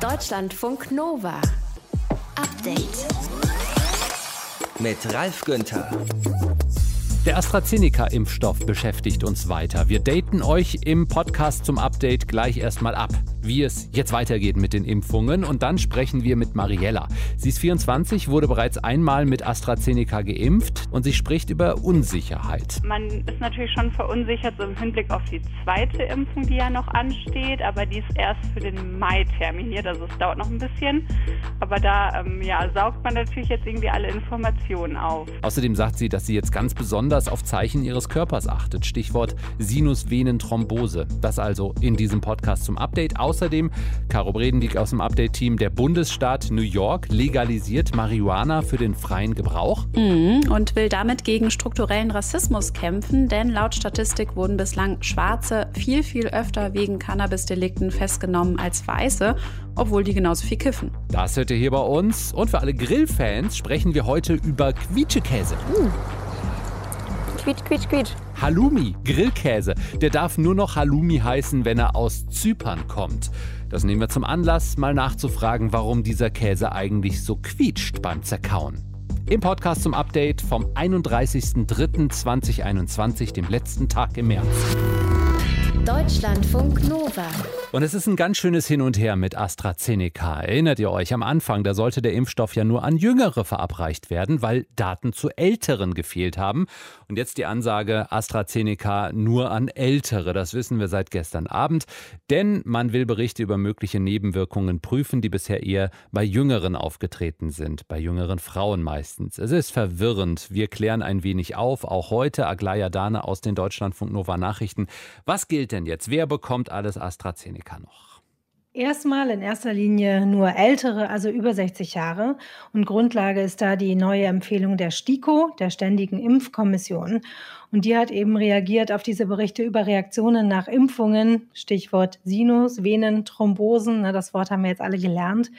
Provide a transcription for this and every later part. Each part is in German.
Deutschlandfunk Nova. Update. Mit Ralf Günther. Der AstraZeneca-Impfstoff beschäftigt uns weiter. Wir daten euch im Podcast zum Update gleich erstmal ab wie es jetzt weitergeht mit den Impfungen. Und dann sprechen wir mit Mariella. Sie ist 24, wurde bereits einmal mit AstraZeneca geimpft und sie spricht über Unsicherheit. Man ist natürlich schon verunsichert so im Hinblick auf die zweite Impfung, die ja noch ansteht, aber die ist erst für den Mai terminiert, also es dauert noch ein bisschen. Aber da ähm, ja, saugt man natürlich jetzt irgendwie alle Informationen auf. Außerdem sagt sie, dass sie jetzt ganz besonders auf Zeichen ihres Körpers achtet. Stichwort Sinusvenenthrombose. Das also in diesem Podcast zum Update. Außerdem, Caro Bredendiek aus dem Update-Team, der Bundesstaat New York legalisiert Marihuana für den freien Gebrauch. Mhm, und will damit gegen strukturellen Rassismus kämpfen, denn laut Statistik wurden bislang Schwarze viel, viel öfter wegen Cannabis-Delikten festgenommen als Weiße, obwohl die genauso viel kiffen. Das hört ihr hier bei uns. Und für alle Grillfans sprechen wir heute über Quietschekäse. Uh. Quietsch, quietsch, quietsch. Halloumi, Grillkäse. Der darf nur noch Halloumi heißen, wenn er aus Zypern kommt. Das nehmen wir zum Anlass, mal nachzufragen, warum dieser Käse eigentlich so quietscht beim Zerkauen. Im Podcast zum Update vom 31.03.2021, dem letzten Tag im März. Deutschlandfunk Nova. Und es ist ein ganz schönes Hin und Her mit AstraZeneca. Erinnert ihr euch am Anfang, da sollte der Impfstoff ja nur an Jüngere verabreicht werden, weil Daten zu Älteren gefehlt haben. Und jetzt die Ansage AstraZeneca nur an Ältere. Das wissen wir seit gestern Abend. Denn man will Berichte über mögliche Nebenwirkungen prüfen, die bisher eher bei Jüngeren aufgetreten sind, bei jüngeren Frauen meistens. Es ist verwirrend. Wir klären ein wenig auf, auch heute. Aglaya Dane aus den Deutschlandfunk Nova Nachrichten. Was gilt denn jetzt? Wer bekommt alles AstraZeneca? Noch? Erstmal in erster Linie nur ältere, also über 60 Jahre. Und Grundlage ist da die neue Empfehlung der STIKO, der Ständigen Impfkommission. Und die hat eben reagiert auf diese Berichte über Reaktionen nach Impfungen, Stichwort Sinus, Venen, Thrombosen, das Wort haben wir jetzt alle gelernt.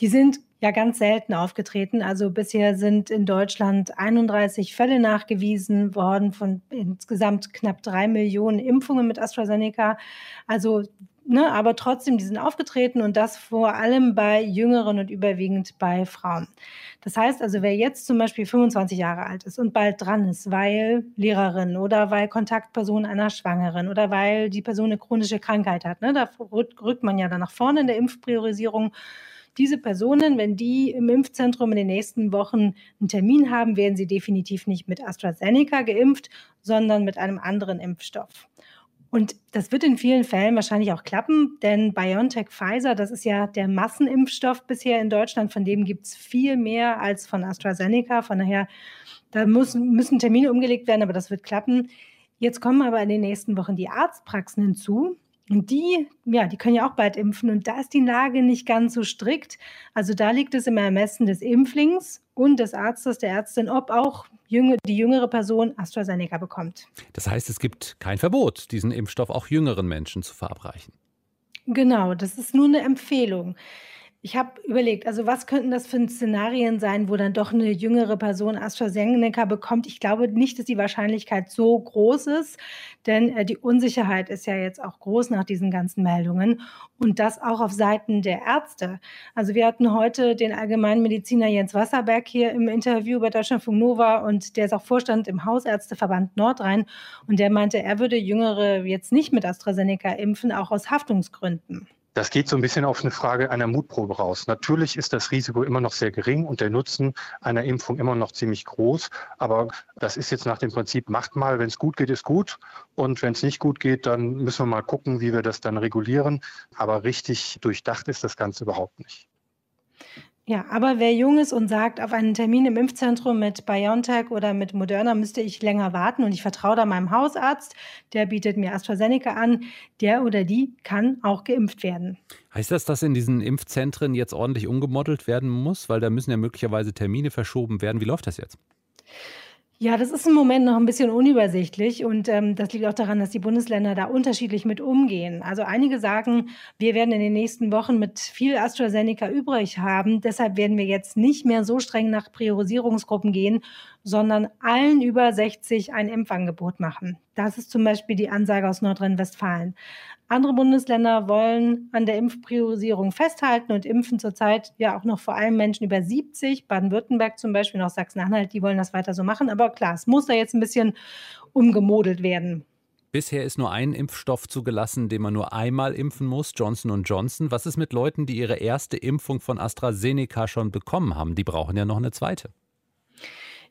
Die sind ja ganz selten aufgetreten. Also bisher sind in Deutschland 31 Fälle nachgewiesen worden von insgesamt knapp drei Millionen Impfungen mit AstraZeneca. Also Ne, aber trotzdem, die sind aufgetreten und das vor allem bei Jüngeren und überwiegend bei Frauen. Das heißt also, wer jetzt zum Beispiel 25 Jahre alt ist und bald dran ist, weil Lehrerin oder weil Kontaktperson einer Schwangeren oder weil die Person eine chronische Krankheit hat, ne, da rückt man ja dann nach vorne in der Impfpriorisierung. Diese Personen, wenn die im Impfzentrum in den nächsten Wochen einen Termin haben, werden sie definitiv nicht mit AstraZeneca geimpft, sondern mit einem anderen Impfstoff. Und das wird in vielen Fällen wahrscheinlich auch klappen, denn BioNTech Pfizer, das ist ja der Massenimpfstoff bisher in Deutschland, von dem gibt es viel mehr als von AstraZeneca. Von daher, da muss, müssen Termine umgelegt werden, aber das wird klappen. Jetzt kommen aber in den nächsten Wochen die Arztpraxen hinzu. Und die, ja, die können ja auch bald impfen. Und da ist die Lage nicht ganz so strikt. Also da liegt es im Ermessen des Impflings und des Arztes, der Ärztin, ob auch die jüngere Person AstraZeneca bekommt. Das heißt, es gibt kein Verbot, diesen Impfstoff auch jüngeren Menschen zu verabreichen. Genau, das ist nur eine Empfehlung. Ich habe überlegt, also was könnten das für Szenarien sein, wo dann doch eine jüngere Person AstraZeneca bekommt? Ich glaube nicht, dass die Wahrscheinlichkeit so groß ist, denn äh, die Unsicherheit ist ja jetzt auch groß nach diesen ganzen Meldungen und das auch auf Seiten der Ärzte. Also wir hatten heute den Allgemeinmediziner Jens Wasserberg hier im Interview bei Deutschlandfunk Nova und der ist auch Vorstand im Hausärzteverband Nordrhein und der meinte, er würde Jüngere jetzt nicht mit AstraZeneca impfen, auch aus Haftungsgründen. Das geht so ein bisschen auf eine Frage einer Mutprobe raus. Natürlich ist das Risiko immer noch sehr gering und der Nutzen einer Impfung immer noch ziemlich groß. Aber das ist jetzt nach dem Prinzip, macht mal, wenn es gut geht, ist gut. Und wenn es nicht gut geht, dann müssen wir mal gucken, wie wir das dann regulieren. Aber richtig durchdacht ist das Ganze überhaupt nicht. Ja, aber wer jung ist und sagt, auf einen Termin im Impfzentrum mit BioNTech oder mit Moderna müsste ich länger warten und ich vertraue da meinem Hausarzt, der bietet mir AstraZeneca an, der oder die kann auch geimpft werden. Heißt das, dass in diesen Impfzentren jetzt ordentlich umgemodelt werden muss? Weil da müssen ja möglicherweise Termine verschoben werden. Wie läuft das jetzt? Ja, das ist im Moment noch ein bisschen unübersichtlich und ähm, das liegt auch daran, dass die Bundesländer da unterschiedlich mit umgehen. Also einige sagen, wir werden in den nächsten Wochen mit viel AstraZeneca übrig haben, deshalb werden wir jetzt nicht mehr so streng nach Priorisierungsgruppen gehen, sondern allen über 60 ein Impfangebot machen. Das ist zum Beispiel die Ansage aus Nordrhein-Westfalen. Andere Bundesländer wollen an der Impfpriorisierung festhalten und impfen zurzeit ja auch noch vor allem Menschen über 70. Baden-Württemberg zum Beispiel, noch Sachsen-Anhalt, die wollen das weiter so machen. Aber klar, es muss da jetzt ein bisschen umgemodelt werden. Bisher ist nur ein Impfstoff zugelassen, den man nur einmal impfen muss, Johnson Johnson. Was ist mit Leuten, die ihre erste Impfung von AstraZeneca schon bekommen haben? Die brauchen ja noch eine zweite.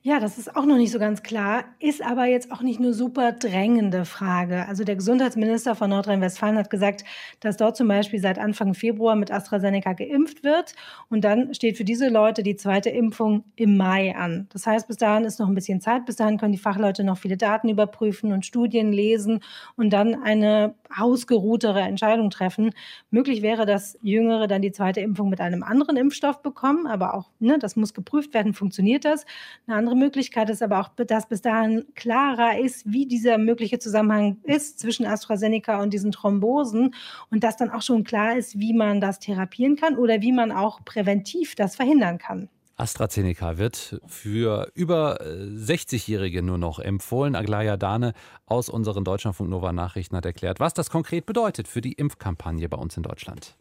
Ja, das ist auch noch nicht so ganz klar, ist aber jetzt auch nicht eine super drängende Frage. Also der Gesundheitsminister von Nordrhein-Westfalen hat gesagt, dass dort zum Beispiel seit Anfang Februar mit AstraZeneca geimpft wird und dann steht für diese Leute die zweite Impfung im Mai an. Das heißt, bis dahin ist noch ein bisschen Zeit, bis dahin können die Fachleute noch viele Daten überprüfen und Studien lesen und dann eine ausgeruhtere Entscheidung treffen. Möglich wäre, dass Jüngere dann die zweite Impfung mit einem anderen Impfstoff bekommen, aber auch, ne, das muss geprüft werden, funktioniert das. Eine andere Möglichkeit ist aber auch, dass bis dahin klarer ist, wie dieser mögliche Zusammenhang ist zwischen AstraZeneca und diesen Thrombosen und dass dann auch schon klar ist, wie man das therapieren kann oder wie man auch präventiv das verhindern kann. AstraZeneca wird für über 60-Jährige nur noch empfohlen. Aglaya Dane aus unseren Deutschlandfunk Nova Nachrichten hat erklärt, was das konkret bedeutet für die Impfkampagne bei uns in Deutschland.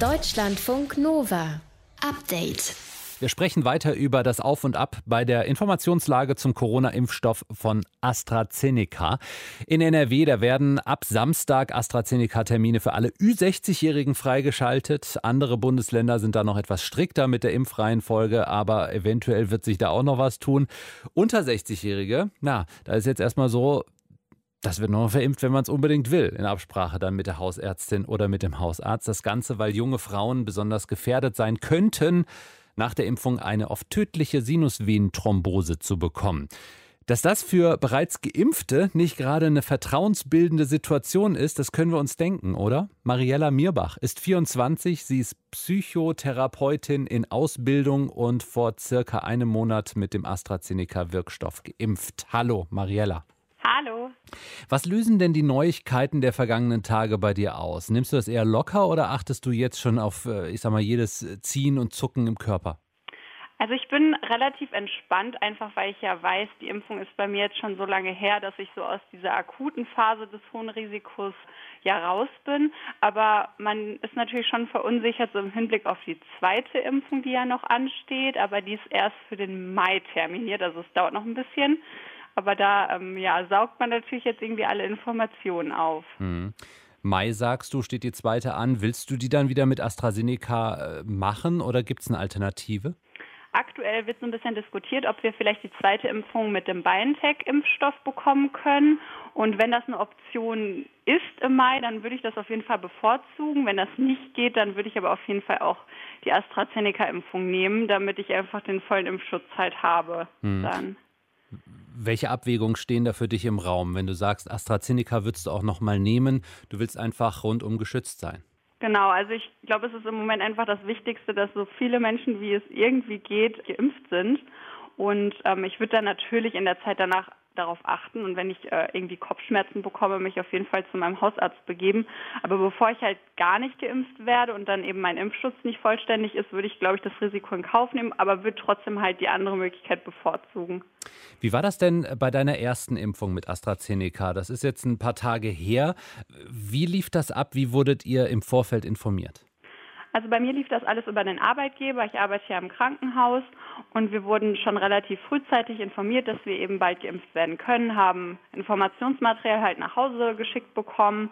Deutschlandfunk Nova. Update. Wir sprechen weiter über das Auf und Ab bei der Informationslage zum Corona-Impfstoff von AstraZeneca. In NRW, da werden ab Samstag AstraZeneca-Termine für alle Ü60-Jährigen freigeschaltet. Andere Bundesländer sind da noch etwas strikter mit der Impfreihenfolge, aber eventuell wird sich da auch noch was tun. Unter 60-Jährige, na, da ist jetzt erstmal so, das wird nur verimpft, wenn man es unbedingt will, in Absprache dann mit der Hausärztin oder mit dem Hausarzt. Das Ganze, weil junge Frauen besonders gefährdet sein könnten, nach der Impfung eine oft tödliche Sinusvenenthrombose zu bekommen. Dass das für bereits Geimpfte nicht gerade eine vertrauensbildende Situation ist, das können wir uns denken, oder? Mariella Mirbach ist 24, sie ist Psychotherapeutin in Ausbildung und vor circa einem Monat mit dem AstraZeneca-Wirkstoff geimpft. Hallo, Mariella. Hallo. Was lösen denn die Neuigkeiten der vergangenen Tage bei dir aus? Nimmst du das eher locker oder achtest du jetzt schon auf, äh, ich sag mal, jedes Ziehen und Zucken im Körper? Also ich bin relativ entspannt, einfach weil ich ja weiß, die Impfung ist bei mir jetzt schon so lange her, dass ich so aus dieser akuten Phase des hohen Risikos ja raus bin. Aber man ist natürlich schon verunsichert so im Hinblick auf die zweite Impfung, die ja noch ansteht. Aber die ist erst für den Mai terminiert, also es dauert noch ein bisschen. Aber da ähm, ja, saugt man natürlich jetzt irgendwie alle Informationen auf. Hm. Mai, sagst du, steht die zweite an. Willst du die dann wieder mit AstraZeneca äh, machen oder gibt es eine Alternative? Aktuell wird so ein bisschen diskutiert, ob wir vielleicht die zweite Impfung mit dem BioNTech-Impfstoff bekommen können. Und wenn das eine Option ist im Mai, dann würde ich das auf jeden Fall bevorzugen. Wenn das nicht geht, dann würde ich aber auf jeden Fall auch die AstraZeneca-Impfung nehmen, damit ich einfach den vollen Impfschutz halt habe. Hm. Dann. Welche Abwägungen stehen da für dich im Raum, wenn du sagst, AstraZeneca würdest du auch noch mal nehmen, du willst einfach rundum geschützt sein? Genau, also ich glaube, es ist im Moment einfach das Wichtigste, dass so viele Menschen, wie es irgendwie geht, geimpft sind. Und ähm, ich würde dann natürlich in der Zeit danach darauf achten und wenn ich äh, irgendwie Kopfschmerzen bekomme, mich auf jeden Fall zu meinem Hausarzt begeben. Aber bevor ich halt gar nicht geimpft werde und dann eben mein Impfschutz nicht vollständig ist, würde ich, glaube ich, das Risiko in Kauf nehmen, aber würde trotzdem halt die andere Möglichkeit bevorzugen. Wie war das denn bei deiner ersten Impfung mit AstraZeneca? Das ist jetzt ein paar Tage her. Wie lief das ab? Wie wurdet ihr im Vorfeld informiert? Also bei mir lief das alles über den Arbeitgeber. Ich arbeite ja im Krankenhaus und wir wurden schon relativ frühzeitig informiert, dass wir eben bald geimpft werden können, haben Informationsmaterial halt nach Hause geschickt bekommen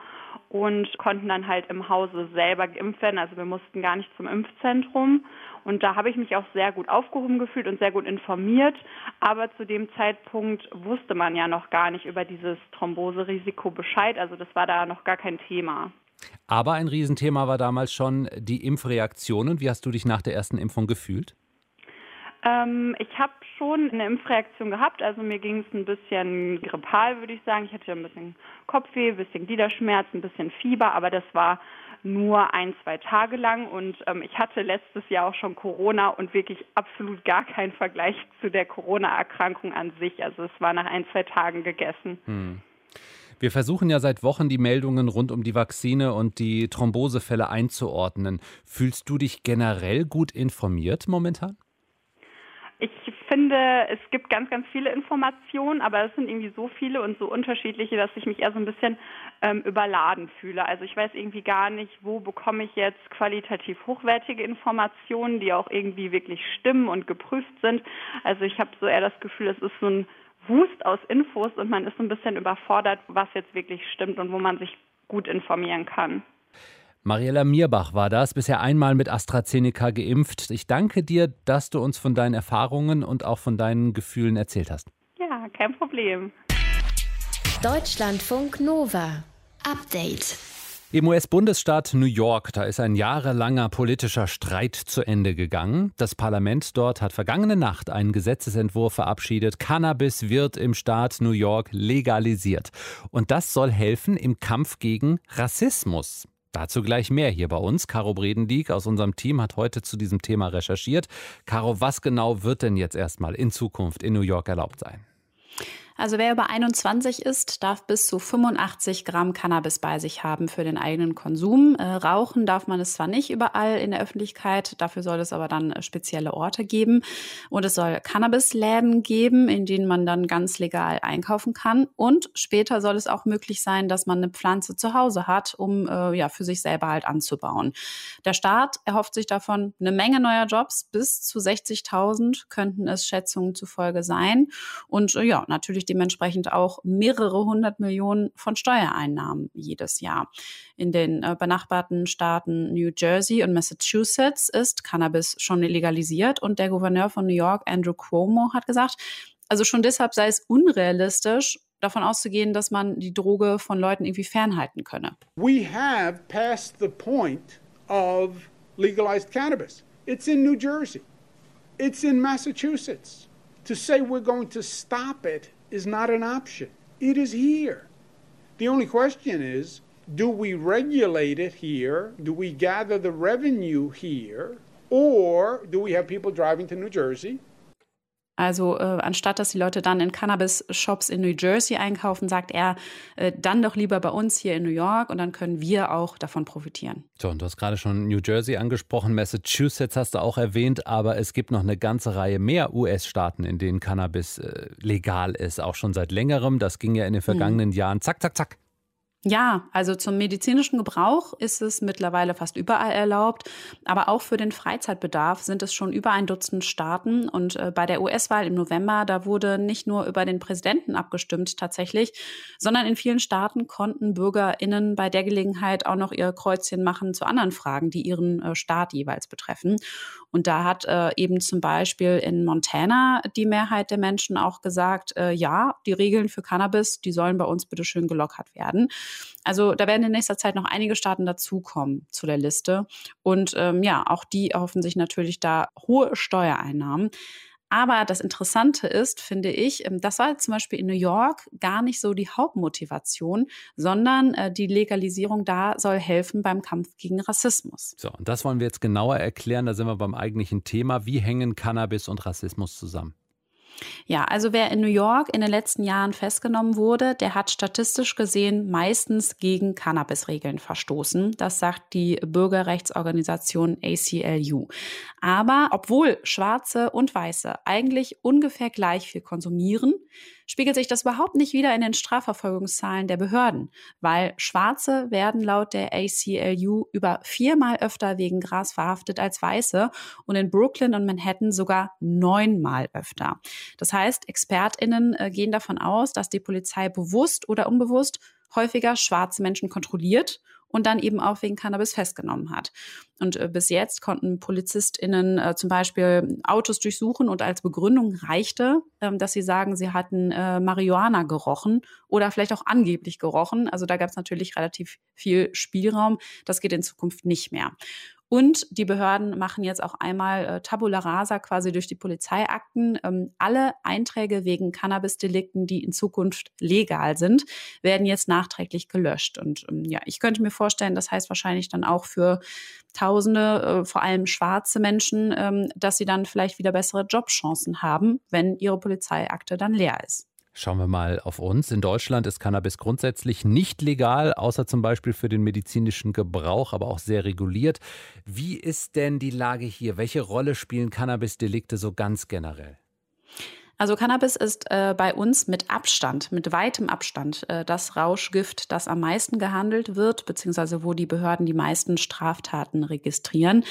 und konnten dann halt im Hause selber geimpft werden. Also wir mussten gar nicht zum Impfzentrum. Und da habe ich mich auch sehr gut aufgehoben gefühlt und sehr gut informiert. Aber zu dem Zeitpunkt wusste man ja noch gar nicht über dieses Thromboserisiko Bescheid. Also das war da noch gar kein Thema. Aber ein Riesenthema war damals schon die Impfreaktionen. Wie hast du dich nach der ersten Impfung gefühlt? Ähm, ich habe schon eine Impfreaktion gehabt. Also mir ging es ein bisschen grippal, würde ich sagen. Ich hatte ein bisschen Kopfweh, ein bisschen Gliederschmerz, ein bisschen Fieber, aber das war nur ein, zwei Tage lang. Und ähm, ich hatte letztes Jahr auch schon Corona und wirklich absolut gar keinen Vergleich zu der Corona-Erkrankung an sich. Also es war nach ein, zwei Tagen gegessen. Hm. Wir versuchen ja seit Wochen die Meldungen rund um die Vakzine und die Thrombosefälle einzuordnen. Fühlst du dich generell gut informiert momentan? Ich finde es gibt ganz, ganz viele Informationen, aber es sind irgendwie so viele und so unterschiedliche, dass ich mich eher so ein bisschen ähm, überladen fühle. Also ich weiß irgendwie gar nicht, wo bekomme ich jetzt qualitativ hochwertige Informationen, die auch irgendwie wirklich stimmen und geprüft sind. Also ich habe so eher das Gefühl, es ist so ein Wust aus Infos und man ist so ein bisschen überfordert, was jetzt wirklich stimmt und wo man sich gut informieren kann. Mariella Mierbach war das, bisher einmal mit AstraZeneca geimpft. Ich danke dir, dass du uns von deinen Erfahrungen und auch von deinen Gefühlen erzählt hast. Ja, kein Problem. Deutschlandfunk Nova. Update. Im US-Bundesstaat New York, da ist ein jahrelanger politischer Streit zu Ende gegangen. Das Parlament dort hat vergangene Nacht einen Gesetzesentwurf verabschiedet. Cannabis wird im Staat New York legalisiert. Und das soll helfen im Kampf gegen Rassismus. Dazu gleich mehr hier bei uns. Caro Bredendieck aus unserem Team hat heute zu diesem Thema recherchiert. Caro, was genau wird denn jetzt erstmal in Zukunft in New York erlaubt sein? Also wer über 21 ist, darf bis zu 85 Gramm Cannabis bei sich haben für den eigenen Konsum. Äh, rauchen darf man es zwar nicht überall in der Öffentlichkeit, dafür soll es aber dann äh, spezielle Orte geben. Und es soll Cannabisläden geben, in denen man dann ganz legal einkaufen kann. Und später soll es auch möglich sein, dass man eine Pflanze zu Hause hat, um äh, ja für sich selber halt anzubauen. Der Staat erhofft sich davon eine Menge neuer Jobs. Bis zu 60.000 könnten es Schätzungen zufolge sein. Und äh, ja, natürlich dementsprechend auch mehrere hundert Millionen von Steuereinnahmen jedes Jahr. In den äh, benachbarten Staaten New Jersey und Massachusetts ist Cannabis schon legalisiert und der Gouverneur von New York, Andrew Cuomo, hat gesagt, also schon deshalb sei es unrealistisch, davon auszugehen, dass man die Droge von Leuten irgendwie fernhalten könne. We have passed the point of legalized cannabis. It's in New Jersey. It's in Massachusetts. To say we're going to stop it is not an option. It is here. The only question is do we regulate it here? Do we gather the revenue here? Or do we have people driving to New Jersey Also äh, anstatt dass die Leute dann in Cannabis-Shops in New Jersey einkaufen, sagt er, äh, dann doch lieber bei uns hier in New York und dann können wir auch davon profitieren. So, und du hast gerade schon New Jersey angesprochen, Massachusetts hast du auch erwähnt, aber es gibt noch eine ganze Reihe mehr US-Staaten, in denen Cannabis äh, legal ist, auch schon seit längerem. Das ging ja in den vergangenen hm. Jahren zack, zack, zack. Ja, also zum medizinischen Gebrauch ist es mittlerweile fast überall erlaubt, aber auch für den Freizeitbedarf sind es schon über ein Dutzend Staaten. Und äh, bei der US-Wahl im November, da wurde nicht nur über den Präsidenten abgestimmt tatsächlich, sondern in vielen Staaten konnten BürgerInnen bei der Gelegenheit auch noch ihr Kreuzchen machen zu anderen Fragen, die ihren äh, Staat jeweils betreffen. Und da hat äh, eben zum Beispiel in Montana die Mehrheit der Menschen auch gesagt, äh, ja, die Regeln für Cannabis, die sollen bei uns bitte schön gelockert werden. Also da werden in nächster Zeit noch einige Staaten dazukommen zu der Liste. Und ähm, ja, auch die erhoffen sich natürlich da hohe Steuereinnahmen. Aber das Interessante ist, finde ich, ähm, das war zum Beispiel in New York gar nicht so die Hauptmotivation, sondern äh, die Legalisierung da soll helfen beim Kampf gegen Rassismus. So, und das wollen wir jetzt genauer erklären. Da sind wir beim eigentlichen Thema. Wie hängen Cannabis und Rassismus zusammen? Ja, also wer in New York in den letzten Jahren festgenommen wurde, der hat statistisch gesehen meistens gegen Cannabis-Regeln verstoßen. Das sagt die Bürgerrechtsorganisation ACLU. Aber obwohl Schwarze und Weiße eigentlich ungefähr gleich viel konsumieren, spiegelt sich das überhaupt nicht wieder in den Strafverfolgungszahlen der Behörden, weil Schwarze werden laut der ACLU über viermal öfter wegen Gras verhaftet als Weiße und in Brooklyn und Manhattan sogar neunmal öfter. Das ExpertInnen äh, gehen davon aus, dass die Polizei bewusst oder unbewusst häufiger schwarze Menschen kontrolliert und dann eben auch wegen Cannabis festgenommen hat. Und äh, bis jetzt konnten PolizistInnen äh, zum Beispiel Autos durchsuchen und als Begründung reichte, ähm, dass sie sagen, sie hatten äh, Marihuana gerochen oder vielleicht auch angeblich gerochen. Also da gab es natürlich relativ viel Spielraum. Das geht in Zukunft nicht mehr. Und die Behörden machen jetzt auch einmal äh, Tabula rasa quasi durch die Polizeiakten. Ähm, alle Einträge wegen Cannabis-Delikten, die in Zukunft legal sind, werden jetzt nachträglich gelöscht. Und ähm, ja, ich könnte mir vorstellen, das heißt wahrscheinlich dann auch für Tausende, äh, vor allem schwarze Menschen, ähm, dass sie dann vielleicht wieder bessere Jobchancen haben, wenn ihre Polizeiakte dann leer ist. Schauen wir mal auf uns. In Deutschland ist Cannabis grundsätzlich nicht legal, außer zum Beispiel für den medizinischen Gebrauch, aber auch sehr reguliert. Wie ist denn die Lage hier? Welche Rolle spielen Cannabis-Delikte so ganz generell? Also Cannabis ist äh, bei uns mit Abstand, mit weitem Abstand äh, das Rauschgift, das am meisten gehandelt wird, beziehungsweise wo die Behörden die meisten Straftaten registrieren.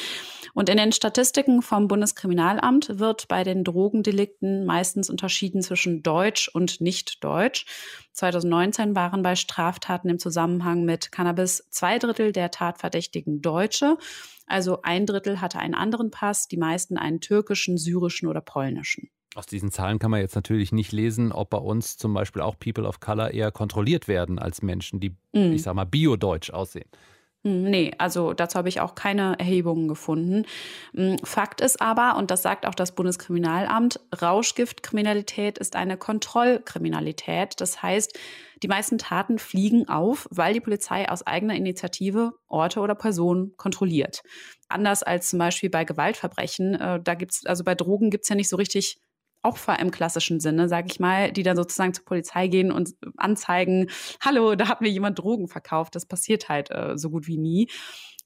Und in den Statistiken vom Bundeskriminalamt wird bei den Drogendelikten meistens unterschieden zwischen Deutsch und Nicht-Deutsch. 2019 waren bei Straftaten im Zusammenhang mit Cannabis zwei Drittel der Tatverdächtigen Deutsche. Also ein Drittel hatte einen anderen Pass, die meisten einen türkischen, syrischen oder polnischen. Aus diesen Zahlen kann man jetzt natürlich nicht lesen, ob bei uns zum Beispiel auch People of Color eher kontrolliert werden als Menschen, die, mhm. ich sag mal, biodeutsch aussehen. Hm, nee, also dazu habe ich auch keine Erhebungen gefunden. Hm, Fakt ist aber, und das sagt auch das Bundeskriminalamt, Rauschgiftkriminalität ist eine Kontrollkriminalität. Das heißt, die meisten Taten fliegen auf, weil die Polizei aus eigener Initiative Orte oder Personen kontrolliert. Anders als zum Beispiel bei Gewaltverbrechen, äh, da gibt's, also bei Drogen gibt es ja nicht so richtig Opfer im klassischen Sinne, sage ich mal, die dann sozusagen zur Polizei gehen und anzeigen, hallo, da hat mir jemand Drogen verkauft. Das passiert halt äh, so gut wie nie.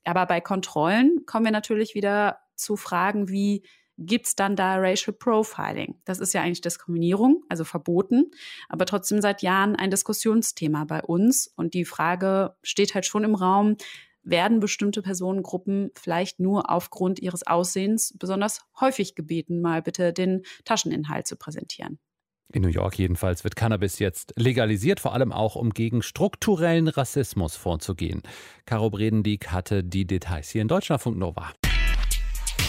Aber bei Kontrollen kommen wir natürlich wieder zu Fragen wie, gibt es dann da Racial Profiling? Das ist ja eigentlich Diskriminierung, also verboten, aber trotzdem seit Jahren ein Diskussionsthema bei uns. Und die Frage steht halt schon im Raum, werden bestimmte Personengruppen vielleicht nur aufgrund ihres Aussehens besonders häufig gebeten, mal bitte den Tascheninhalt zu präsentieren. In New York jedenfalls wird Cannabis jetzt legalisiert, vor allem auch um gegen strukturellen Rassismus vorzugehen. Caro Bredendieck hatte die Details hier in Deutschlandfunk Nova.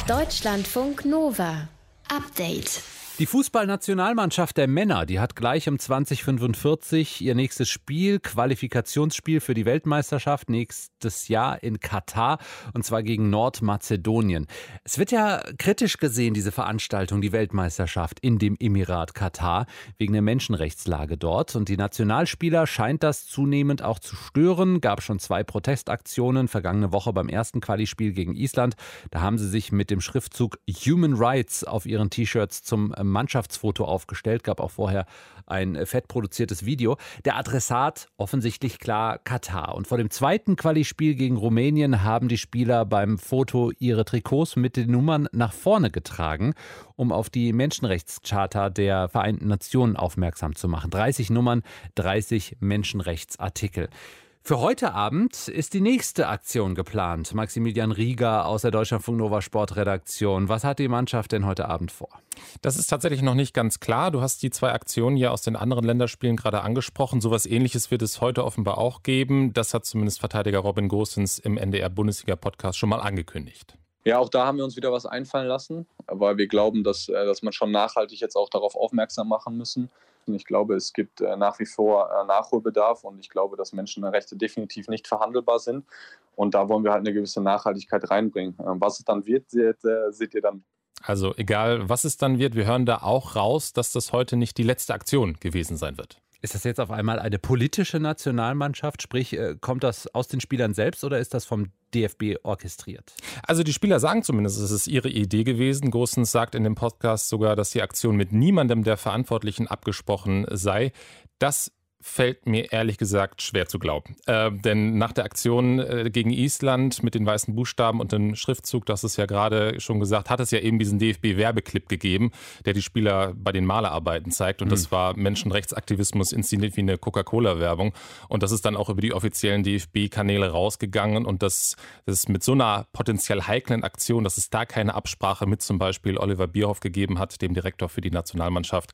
Deutschlandfunk Nova. Update. Die Fußballnationalmannschaft der Männer, die hat gleich um 2045 ihr nächstes Spiel, Qualifikationsspiel für die Weltmeisterschaft nächstes Jahr in Katar und zwar gegen Nordmazedonien. Es wird ja kritisch gesehen, diese Veranstaltung, die Weltmeisterschaft in dem Emirat Katar, wegen der Menschenrechtslage dort. Und die Nationalspieler scheint das zunehmend auch zu stören. Gab schon zwei Protestaktionen vergangene Woche beim ersten Qualispiel gegen Island. Da haben sie sich mit dem Schriftzug Human Rights auf ihren T-Shirts zum Mannschaftsfoto aufgestellt, gab auch vorher ein fettproduziertes Video. Der Adressat offensichtlich klar Katar. Und vor dem zweiten Quali-Spiel gegen Rumänien haben die Spieler beim Foto ihre Trikots mit den Nummern nach vorne getragen, um auf die Menschenrechtscharta der Vereinten Nationen aufmerksam zu machen. 30 Nummern, 30 Menschenrechtsartikel. Für heute Abend ist die nächste Aktion geplant. Maximilian Rieger aus der Deutschlandfunk Nova Sportredaktion. Was hat die Mannschaft denn heute Abend vor? Das ist tatsächlich noch nicht ganz klar. Du hast die zwei Aktionen ja aus den anderen Länderspielen gerade angesprochen. Sowas ähnliches wird es heute offenbar auch geben. Das hat zumindest Verteidiger Robin Gosens im NDR-Bundesliga-Podcast schon mal angekündigt. Ja, auch da haben wir uns wieder was einfallen lassen, weil wir glauben, dass, äh, dass man schon nachhaltig jetzt auch darauf aufmerksam machen müssen. Und ich glaube, es gibt äh, nach wie vor äh, Nachholbedarf und ich glaube, dass Menschenrechte definitiv nicht verhandelbar sind. Und da wollen wir halt eine gewisse Nachhaltigkeit reinbringen. Ähm, was es dann wird, seht, seht ihr dann. Also egal, was es dann wird, wir hören da auch raus, dass das heute nicht die letzte Aktion gewesen sein wird. Ist das jetzt auf einmal eine politische Nationalmannschaft? Sprich, äh, kommt das aus den Spielern selbst oder ist das vom DFB orchestriert? Also die Spieler sagen zumindest, es ist ihre Idee gewesen. Gosens sagt in dem Podcast sogar, dass die Aktion mit niemandem der Verantwortlichen abgesprochen sei. Das fällt mir ehrlich gesagt schwer zu glauben. Äh, denn nach der Aktion äh, gegen Island mit den weißen Buchstaben und dem Schriftzug, das ist ja gerade schon gesagt, hat es ja eben diesen DFB-Werbeclip gegeben, der die Spieler bei den Malerarbeiten zeigt. Und mhm. das war Menschenrechtsaktivismus inszeniert wie eine Coca-Cola-Werbung. Und das ist dann auch über die offiziellen DFB-Kanäle rausgegangen. Und das, das ist mit so einer potenziell heiklen Aktion, dass es da keine Absprache mit zum Beispiel Oliver Bierhoff gegeben hat, dem Direktor für die Nationalmannschaft.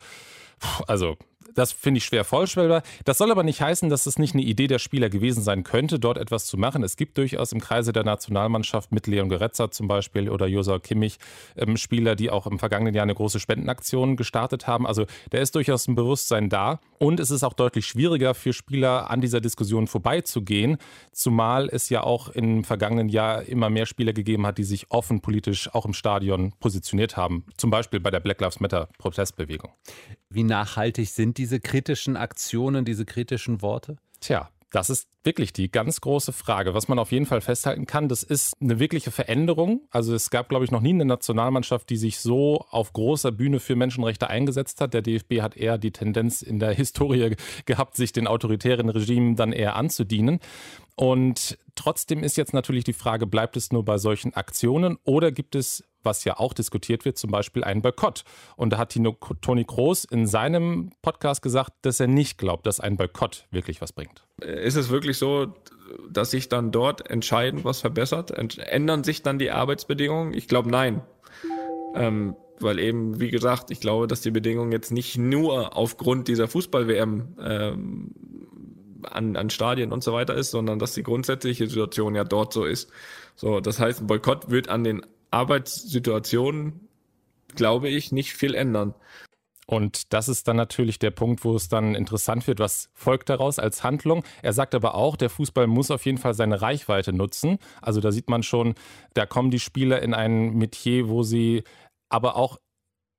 Also das finde ich schwer vorstellbar. Das soll aber nicht heißen, dass es nicht eine Idee der Spieler gewesen sein könnte, dort etwas zu machen. Es gibt durchaus im Kreise der Nationalmannschaft mit Leon Goretzka zum Beispiel oder Josa Kimmich ähm, Spieler, die auch im vergangenen Jahr eine große Spendenaktion gestartet haben. Also da ist durchaus ein Bewusstsein da. Und es ist auch deutlich schwieriger für Spieler an dieser Diskussion vorbeizugehen, zumal es ja auch im vergangenen Jahr immer mehr Spieler gegeben hat, die sich offen politisch auch im Stadion positioniert haben. Zum Beispiel bei der Black Lives Matter Protestbewegung. Wie nachhaltig sind diese kritischen Aktionen, diese kritischen Worte? Tja, das ist wirklich die ganz große Frage. Was man auf jeden Fall festhalten kann, das ist eine wirkliche Veränderung. Also es gab, glaube ich, noch nie eine Nationalmannschaft, die sich so auf großer Bühne für Menschenrechte eingesetzt hat. Der DFB hat eher die Tendenz in der Historie gehabt, sich den autoritären Regimen dann eher anzudienen. Und trotzdem ist jetzt natürlich die Frage, bleibt es nur bei solchen Aktionen oder gibt es was ja auch diskutiert wird, zum Beispiel ein Boykott. Und da hat Toni Kroos in seinem Podcast gesagt, dass er nicht glaubt, dass ein Boykott wirklich was bringt. Ist es wirklich so, dass sich dann dort entscheidend was verbessert? Ändern sich dann die Arbeitsbedingungen? Ich glaube, nein. Ähm, weil eben, wie gesagt, ich glaube, dass die Bedingungen jetzt nicht nur aufgrund dieser Fußball-WM ähm, an, an Stadien und so weiter ist, sondern dass die grundsätzliche Situation ja dort so ist. So, das heißt, ein Boykott wird an den Arbeitssituationen, glaube ich, nicht viel ändern. Und das ist dann natürlich der Punkt, wo es dann interessant wird, was folgt daraus als Handlung. Er sagt aber auch, der Fußball muss auf jeden Fall seine Reichweite nutzen. Also da sieht man schon, da kommen die Spieler in ein Metier, wo sie aber auch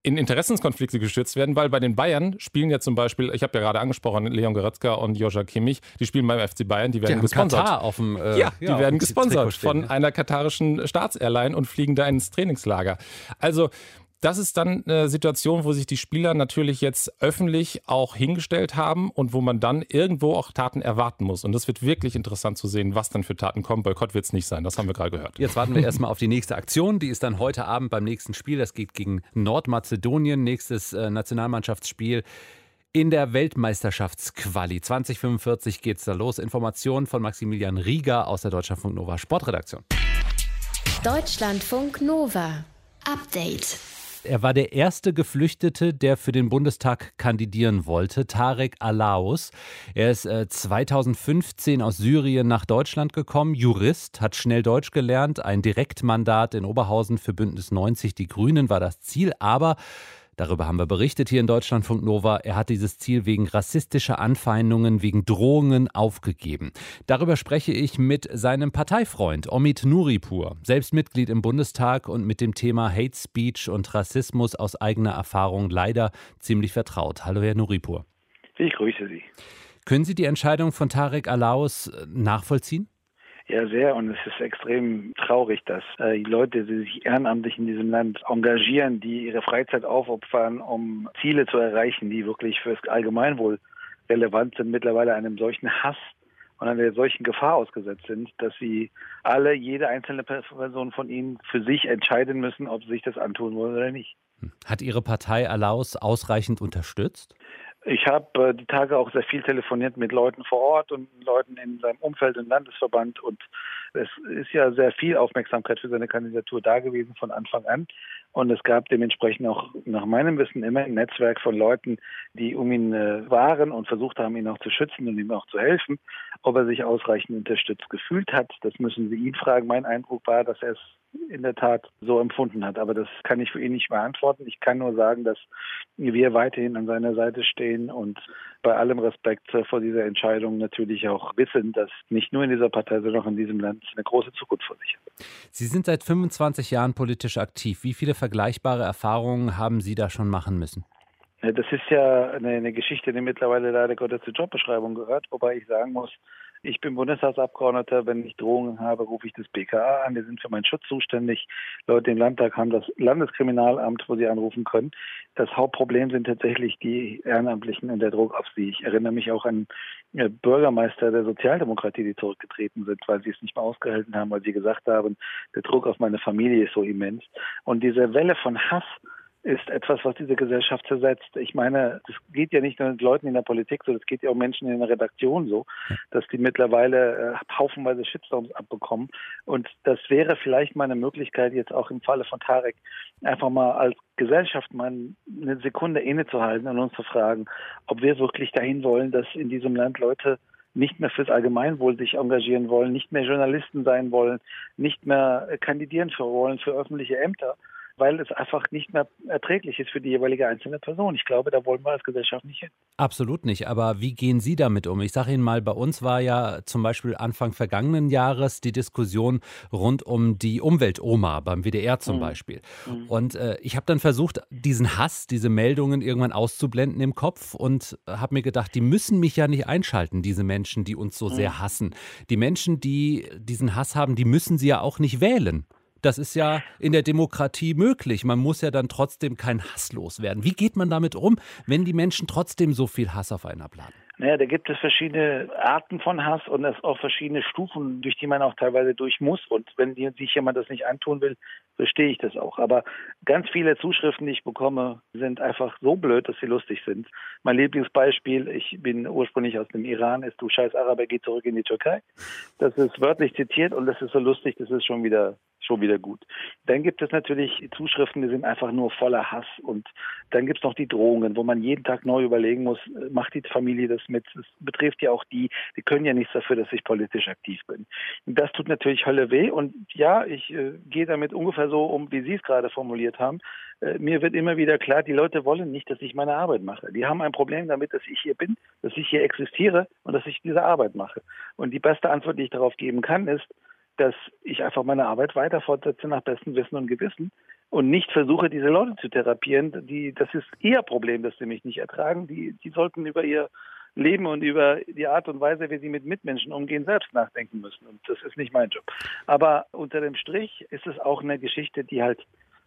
in Interessenskonflikte gestürzt werden, weil bei den Bayern spielen ja zum Beispiel, ich habe ja gerade angesprochen, Leon Goretzka und Joscha Kimmich, die spielen beim FC Bayern, die werden die gesponsert. Katar auf dem, äh, ja, die ja, werden gesponsert von einer katarischen Staatsairline und fliegen da ins Trainingslager. Also das ist dann eine Situation, wo sich die Spieler natürlich jetzt öffentlich auch hingestellt haben und wo man dann irgendwo auch Taten erwarten muss. Und das wird wirklich interessant zu sehen, was dann für Taten kommen. Boykott wird es nicht sein, das haben wir gerade gehört. Jetzt warten wir erstmal auf die nächste Aktion. Die ist dann heute Abend beim nächsten Spiel. Das geht gegen Nordmazedonien, nächstes äh, Nationalmannschaftsspiel. In der Weltmeisterschaftsquali 2045 geht es da los. Informationen von Maximilian Rieger aus der Deutschlandfunk Nova Sportredaktion. Deutschlandfunk Nova. Update. Er war der erste Geflüchtete, der für den Bundestag kandidieren wollte, Tarek Alaus. Er ist äh, 2015 aus Syrien nach Deutschland gekommen, Jurist, hat schnell Deutsch gelernt, ein Direktmandat in Oberhausen für Bündnis 90 Die Grünen war das Ziel, aber Darüber haben wir berichtet hier in Deutschlandfunk Nova. Er hat dieses Ziel wegen rassistischer Anfeindungen, wegen Drohungen aufgegeben. Darüber spreche ich mit seinem Parteifreund Omid Nuripur, selbst Mitglied im Bundestag und mit dem Thema Hate Speech und Rassismus aus eigener Erfahrung leider ziemlich vertraut. Hallo, Herr Nuripur. Ich grüße Sie. Können Sie die Entscheidung von Tarek Alaus nachvollziehen? Ja, sehr. Und es ist extrem traurig, dass äh, die Leute, die sich ehrenamtlich in diesem Land engagieren, die ihre Freizeit aufopfern, um Ziele zu erreichen, die wirklich fürs Allgemeinwohl relevant sind, mittlerweile einem solchen Hass und einer solchen Gefahr ausgesetzt sind, dass sie alle, jede einzelne Person von ihnen für sich entscheiden müssen, ob sie sich das antun wollen oder nicht. Hat Ihre Partei Alaus ausreichend unterstützt? Ich habe äh, die Tage auch sehr viel telefoniert mit Leuten vor Ort und Leuten in seinem Umfeld im Landesverband und es ist ja sehr viel Aufmerksamkeit für seine Kandidatur da gewesen von Anfang an. Und es gab dementsprechend auch nach meinem Wissen immer ein Netzwerk von Leuten, die um ihn äh, waren und versucht haben, ihn auch zu schützen und ihm auch zu helfen. Ob er sich ausreichend unterstützt gefühlt hat, das müssen Sie ihn fragen. Mein Eindruck war, dass er es in der Tat so empfunden hat. Aber das kann ich für ihn nicht beantworten. Ich kann nur sagen, dass wir weiterhin an seiner Seite stehen und bei allem Respekt vor dieser Entscheidung natürlich auch wissen, dass nicht nur in dieser Partei, sondern auch in diesem Land eine große Zukunft vor sich hat. Sie sind seit 25 Jahren politisch aktiv. Wie viele vergleichbare Erfahrungen haben Sie da schon machen müssen? Das ist ja eine, eine Geschichte, die mittlerweile leider Gottes zur Jobbeschreibung gehört, wobei ich sagen muss, ich bin Bundestagsabgeordneter. Wenn ich Drohungen habe, rufe ich das BKA an. Die sind für meinen Schutz zuständig. Leute im Landtag haben das Landeskriminalamt, wo sie anrufen können. Das Hauptproblem sind tatsächlich die Ehrenamtlichen und der Druck auf sie. Ich erinnere mich auch an äh, Bürgermeister der Sozialdemokratie, die zurückgetreten sind, weil sie es nicht mehr ausgehalten haben, weil sie gesagt haben, der Druck auf meine Familie ist so immens. Und diese Welle von Hass, ist etwas, was diese Gesellschaft zersetzt. Ich meine, das geht ja nicht nur mit Leuten in der Politik so, das geht ja auch Menschen in der Redaktion so, dass die mittlerweile äh, haufenweise Shitstorms abbekommen. Und das wäre vielleicht mal eine Möglichkeit, jetzt auch im Falle von Tarek, einfach mal als Gesellschaft mal eine Sekunde innezuhalten und uns zu fragen, ob wir wirklich dahin wollen, dass in diesem Land Leute nicht mehr fürs Allgemeinwohl sich engagieren wollen, nicht mehr Journalisten sein wollen, nicht mehr kandidieren für wollen für öffentliche Ämter weil es einfach nicht mehr erträglich ist für die jeweilige einzelne Person. Ich glaube, da wollen wir als Gesellschaft nicht hin. Absolut nicht. Aber wie gehen Sie damit um? Ich sage Ihnen mal, bei uns war ja zum Beispiel Anfang vergangenen Jahres die Diskussion rund um die Umweltoma beim WDR zum mhm. Beispiel. Mhm. Und äh, ich habe dann versucht, diesen Hass, diese Meldungen irgendwann auszublenden im Kopf und habe mir gedacht, die müssen mich ja nicht einschalten, diese Menschen, die uns so mhm. sehr hassen. Die Menschen, die diesen Hass haben, die müssen sie ja auch nicht wählen. Das ist ja in der Demokratie möglich. Man muss ja dann trotzdem kein Hass loswerden. Wie geht man damit um, wenn die Menschen trotzdem so viel Hass auf einen abladen? Naja, da gibt es verschiedene Arten von Hass und es auch verschiedene Stufen, durch die man auch teilweise durch muss. Und wenn sich jemand das nicht antun will, verstehe ich das auch. Aber ganz viele Zuschriften, die ich bekomme, sind einfach so blöd, dass sie lustig sind. Mein Lieblingsbeispiel, ich bin ursprünglich aus dem Iran, ist du scheiß Araber, geh zurück in die Türkei. Das ist wörtlich zitiert und das ist so lustig, das ist schon wieder schon wieder gut. Dann gibt es natürlich Zuschriften, die sind einfach nur voller Hass und dann gibt es noch die Drohungen, wo man jeden Tag neu überlegen muss, äh, macht die Familie das mit? Es betrifft ja auch die, die können ja nichts dafür, dass ich politisch aktiv bin. Das tut natürlich Hölle weh und ja, ich äh, gehe damit ungefähr so um, wie Sie es gerade formuliert haben. Äh, mir wird immer wieder klar, die Leute wollen nicht, dass ich meine Arbeit mache. Die haben ein Problem damit, dass ich hier bin, dass ich hier existiere und dass ich diese Arbeit mache. Und die beste Antwort, die ich darauf geben kann, ist, dass ich einfach meine Arbeit weiter fortsetze nach bestem Wissen und Gewissen und nicht versuche, diese Leute zu therapieren. Die, das ist ihr Problem, dass sie mich nicht ertragen. Die, die sollten über ihr Leben und über die Art und Weise, wie sie mit Mitmenschen umgehen, selbst nachdenken müssen. Und das ist nicht mein Job. Aber unter dem Strich ist es auch eine Geschichte, die halt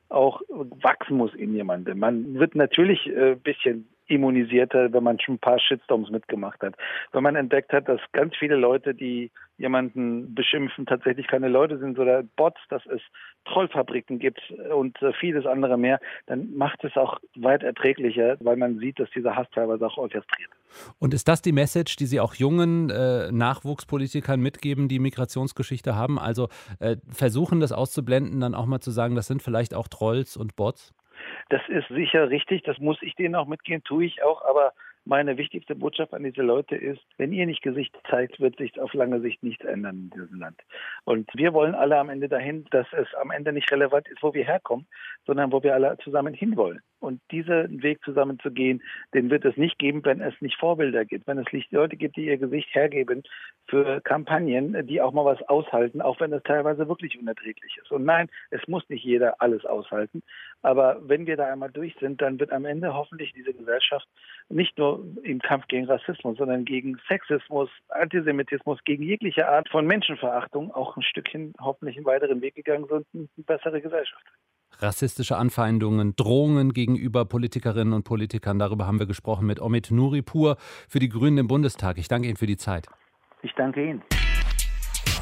auch wachsen muss in jemandem. Man wird natürlich ein äh, bisschen immunisierter, wenn man schon ein paar Shitstorms mitgemacht hat. Wenn man entdeckt hat, dass ganz viele Leute, die jemanden beschimpfen, tatsächlich keine Leute sind oder Bots, dass es Trollfabriken gibt und äh, vieles andere mehr, dann macht es auch weit erträglicher, weil man sieht, dass dieser Hass teilweise auch orchestriert. Und ist das die Message, die Sie auch jungen äh, Nachwuchspolitikern mitgeben, die Migrationsgeschichte haben? Also äh, versuchen das auszublenden, dann auch mal zu sagen, das sind vielleicht auch Trolls und Bots? Das ist sicher richtig, das muss ich denen auch mitgehen, tue ich auch, aber meine wichtigste Botschaft an diese Leute ist, wenn ihr nicht Gesicht zeigt, wird sich auf lange Sicht nichts ändern in diesem Land. Und wir wollen alle am Ende dahin, dass es am Ende nicht relevant ist, wo wir herkommen, sondern wo wir alle zusammen hinwollen. Und diesen Weg zusammen zu gehen, den wird es nicht geben, wenn es nicht Vorbilder gibt. Wenn es nicht Leute gibt, die ihr Gesicht hergeben für Kampagnen, die auch mal was aushalten, auch wenn es teilweise wirklich unerträglich ist. Und nein, es muss nicht jeder alles aushalten. Aber wenn wir da einmal durch sind, dann wird am Ende hoffentlich diese Gesellschaft nicht nur im Kampf gegen Rassismus, sondern gegen Sexismus, Antisemitismus, gegen jegliche Art von Menschenverachtung auch ein Stückchen hoffentlich einen weiteren Weg gegangen sind, eine bessere Gesellschaft. Rassistische Anfeindungen, Drohungen gegenüber Politikerinnen und Politikern. Darüber haben wir gesprochen mit Omid Nuripur für die Grünen im Bundestag. Ich danke Ihnen für die Zeit. Ich danke Ihnen.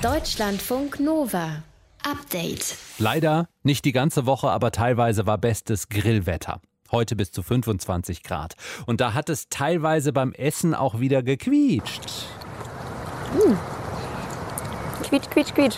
Deutschlandfunk Nova. Update. Leider nicht die ganze Woche, aber teilweise war bestes Grillwetter. Heute bis zu 25 Grad. Und da hat es teilweise beim Essen auch wieder gequietscht. Mmh. Quietsch, quietsch, quietsch.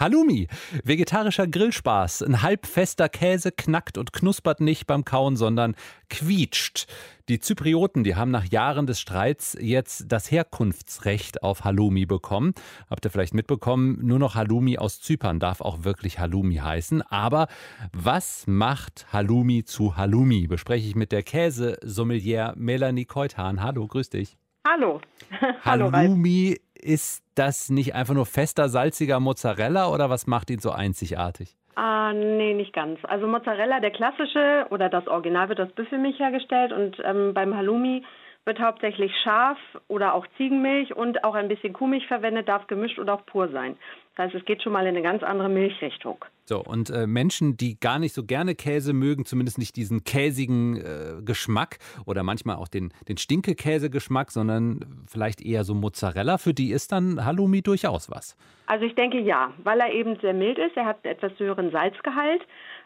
Halloumi, vegetarischer Grillspaß. Ein halbfester Käse knackt und knuspert nicht beim Kauen, sondern quietscht. Die Zyprioten, die haben nach Jahren des Streits jetzt das Herkunftsrecht auf Halloumi bekommen. Habt ihr vielleicht mitbekommen, nur noch Halloumi aus Zypern darf auch wirklich Halloumi heißen. Aber was macht Halloumi zu Halloumi? Bespreche ich mit der Käsesommelier Melanie Keuthan. Hallo, grüß dich. Hallo. Halloumi ist das nicht einfach nur fester, salziger Mozzarella oder was macht ihn so einzigartig? Ah, nee, nicht ganz. Also Mozzarella, der klassische oder das Original wird aus Büffelmilch hergestellt und ähm, beim Halloumi wird hauptsächlich Schaf oder auch Ziegenmilch und auch ein bisschen Kuhmilch verwendet, darf gemischt oder auch pur sein. Das heißt, es geht schon mal in eine ganz andere Milchrichtung. So, und äh, Menschen, die gar nicht so gerne Käse mögen, zumindest nicht diesen käsigen äh, Geschmack oder manchmal auch den, den Stinkekäse-Geschmack, sondern vielleicht eher so Mozzarella, für die ist dann Halloumi durchaus was. Also ich denke ja, weil er eben sehr mild ist, er hat etwas höheren Salzgehalt.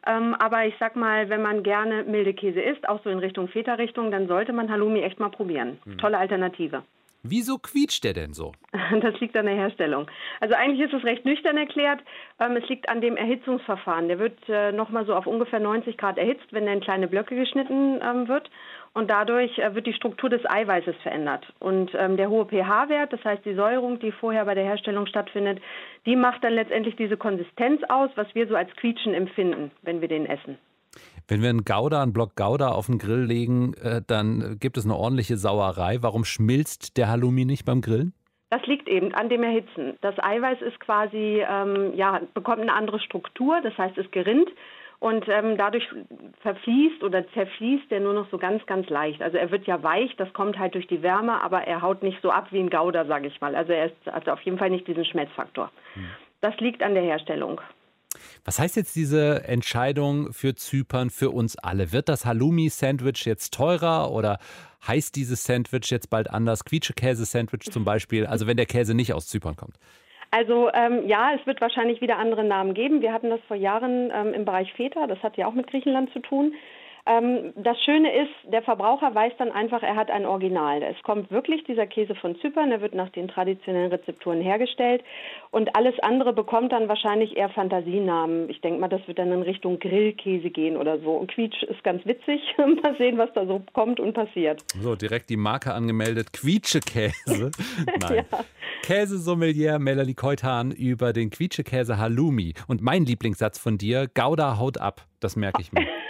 Ähm, aber ich sag mal, wenn man gerne milde Käse isst, auch so in Richtung Feta-Richtung, dann sollte man Halloumi echt mal probieren. Hm. Tolle Alternative. Wieso quietscht der denn so? Das liegt an der Herstellung. Also eigentlich ist es recht nüchtern erklärt. Ähm, es liegt an dem Erhitzungsverfahren. Der wird äh, nochmal so auf ungefähr 90 Grad erhitzt, wenn er in kleine Blöcke geschnitten ähm, wird. Und dadurch äh, wird die Struktur des Eiweißes verändert. Und ähm, der hohe pH-Wert, das heißt die Säuerung, die vorher bei der Herstellung stattfindet, die macht dann letztendlich diese Konsistenz aus, was wir so als Quietschen empfinden, wenn wir den essen. Wenn wir einen Gouda, einen Block Gouda auf den Grill legen, äh, dann gibt es eine ordentliche Sauerei. Warum schmilzt der Halloumi nicht beim Grillen? Das liegt eben an dem Erhitzen. Das Eiweiß ist quasi, ähm, ja, bekommt eine andere Struktur, das heißt, es gerinnt und ähm, dadurch verfließt oder zerfließt er nur noch so ganz, ganz leicht. Also er wird ja weich, das kommt halt durch die Wärme, aber er haut nicht so ab wie ein Gouda, sage ich mal. Also er ist also auf jeden Fall nicht diesen Schmelzfaktor. Hm. Das liegt an der Herstellung. Was heißt jetzt diese Entscheidung für Zypern für uns alle? Wird das Halloumi-Sandwich jetzt teurer oder Heißt dieses Sandwich jetzt bald anders? Quietschekäse-Sandwich zum Beispiel, also wenn der Käse nicht aus Zypern kommt? Also ähm, ja, es wird wahrscheinlich wieder andere Namen geben. Wir hatten das vor Jahren ähm, im Bereich Feta, das hat ja auch mit Griechenland zu tun. Ähm, das Schöne ist, der Verbraucher weiß dann einfach, er hat ein Original. Es kommt wirklich dieser Käse von Zypern, der wird nach den traditionellen Rezepturen hergestellt und alles andere bekommt dann wahrscheinlich eher Fantasienamen. Ich denke mal, das wird dann in Richtung Grillkäse gehen oder so. Und Quietsch ist ganz witzig. mal sehen, was da so kommt und passiert. So, direkt die Marke angemeldet. Quietschekäse. Nein. ja. Käsesommelier Melanie Keutan über den Quietschekäse Halloumi. Und mein Lieblingssatz von dir, Gouda haut ab. Das merke ich mir.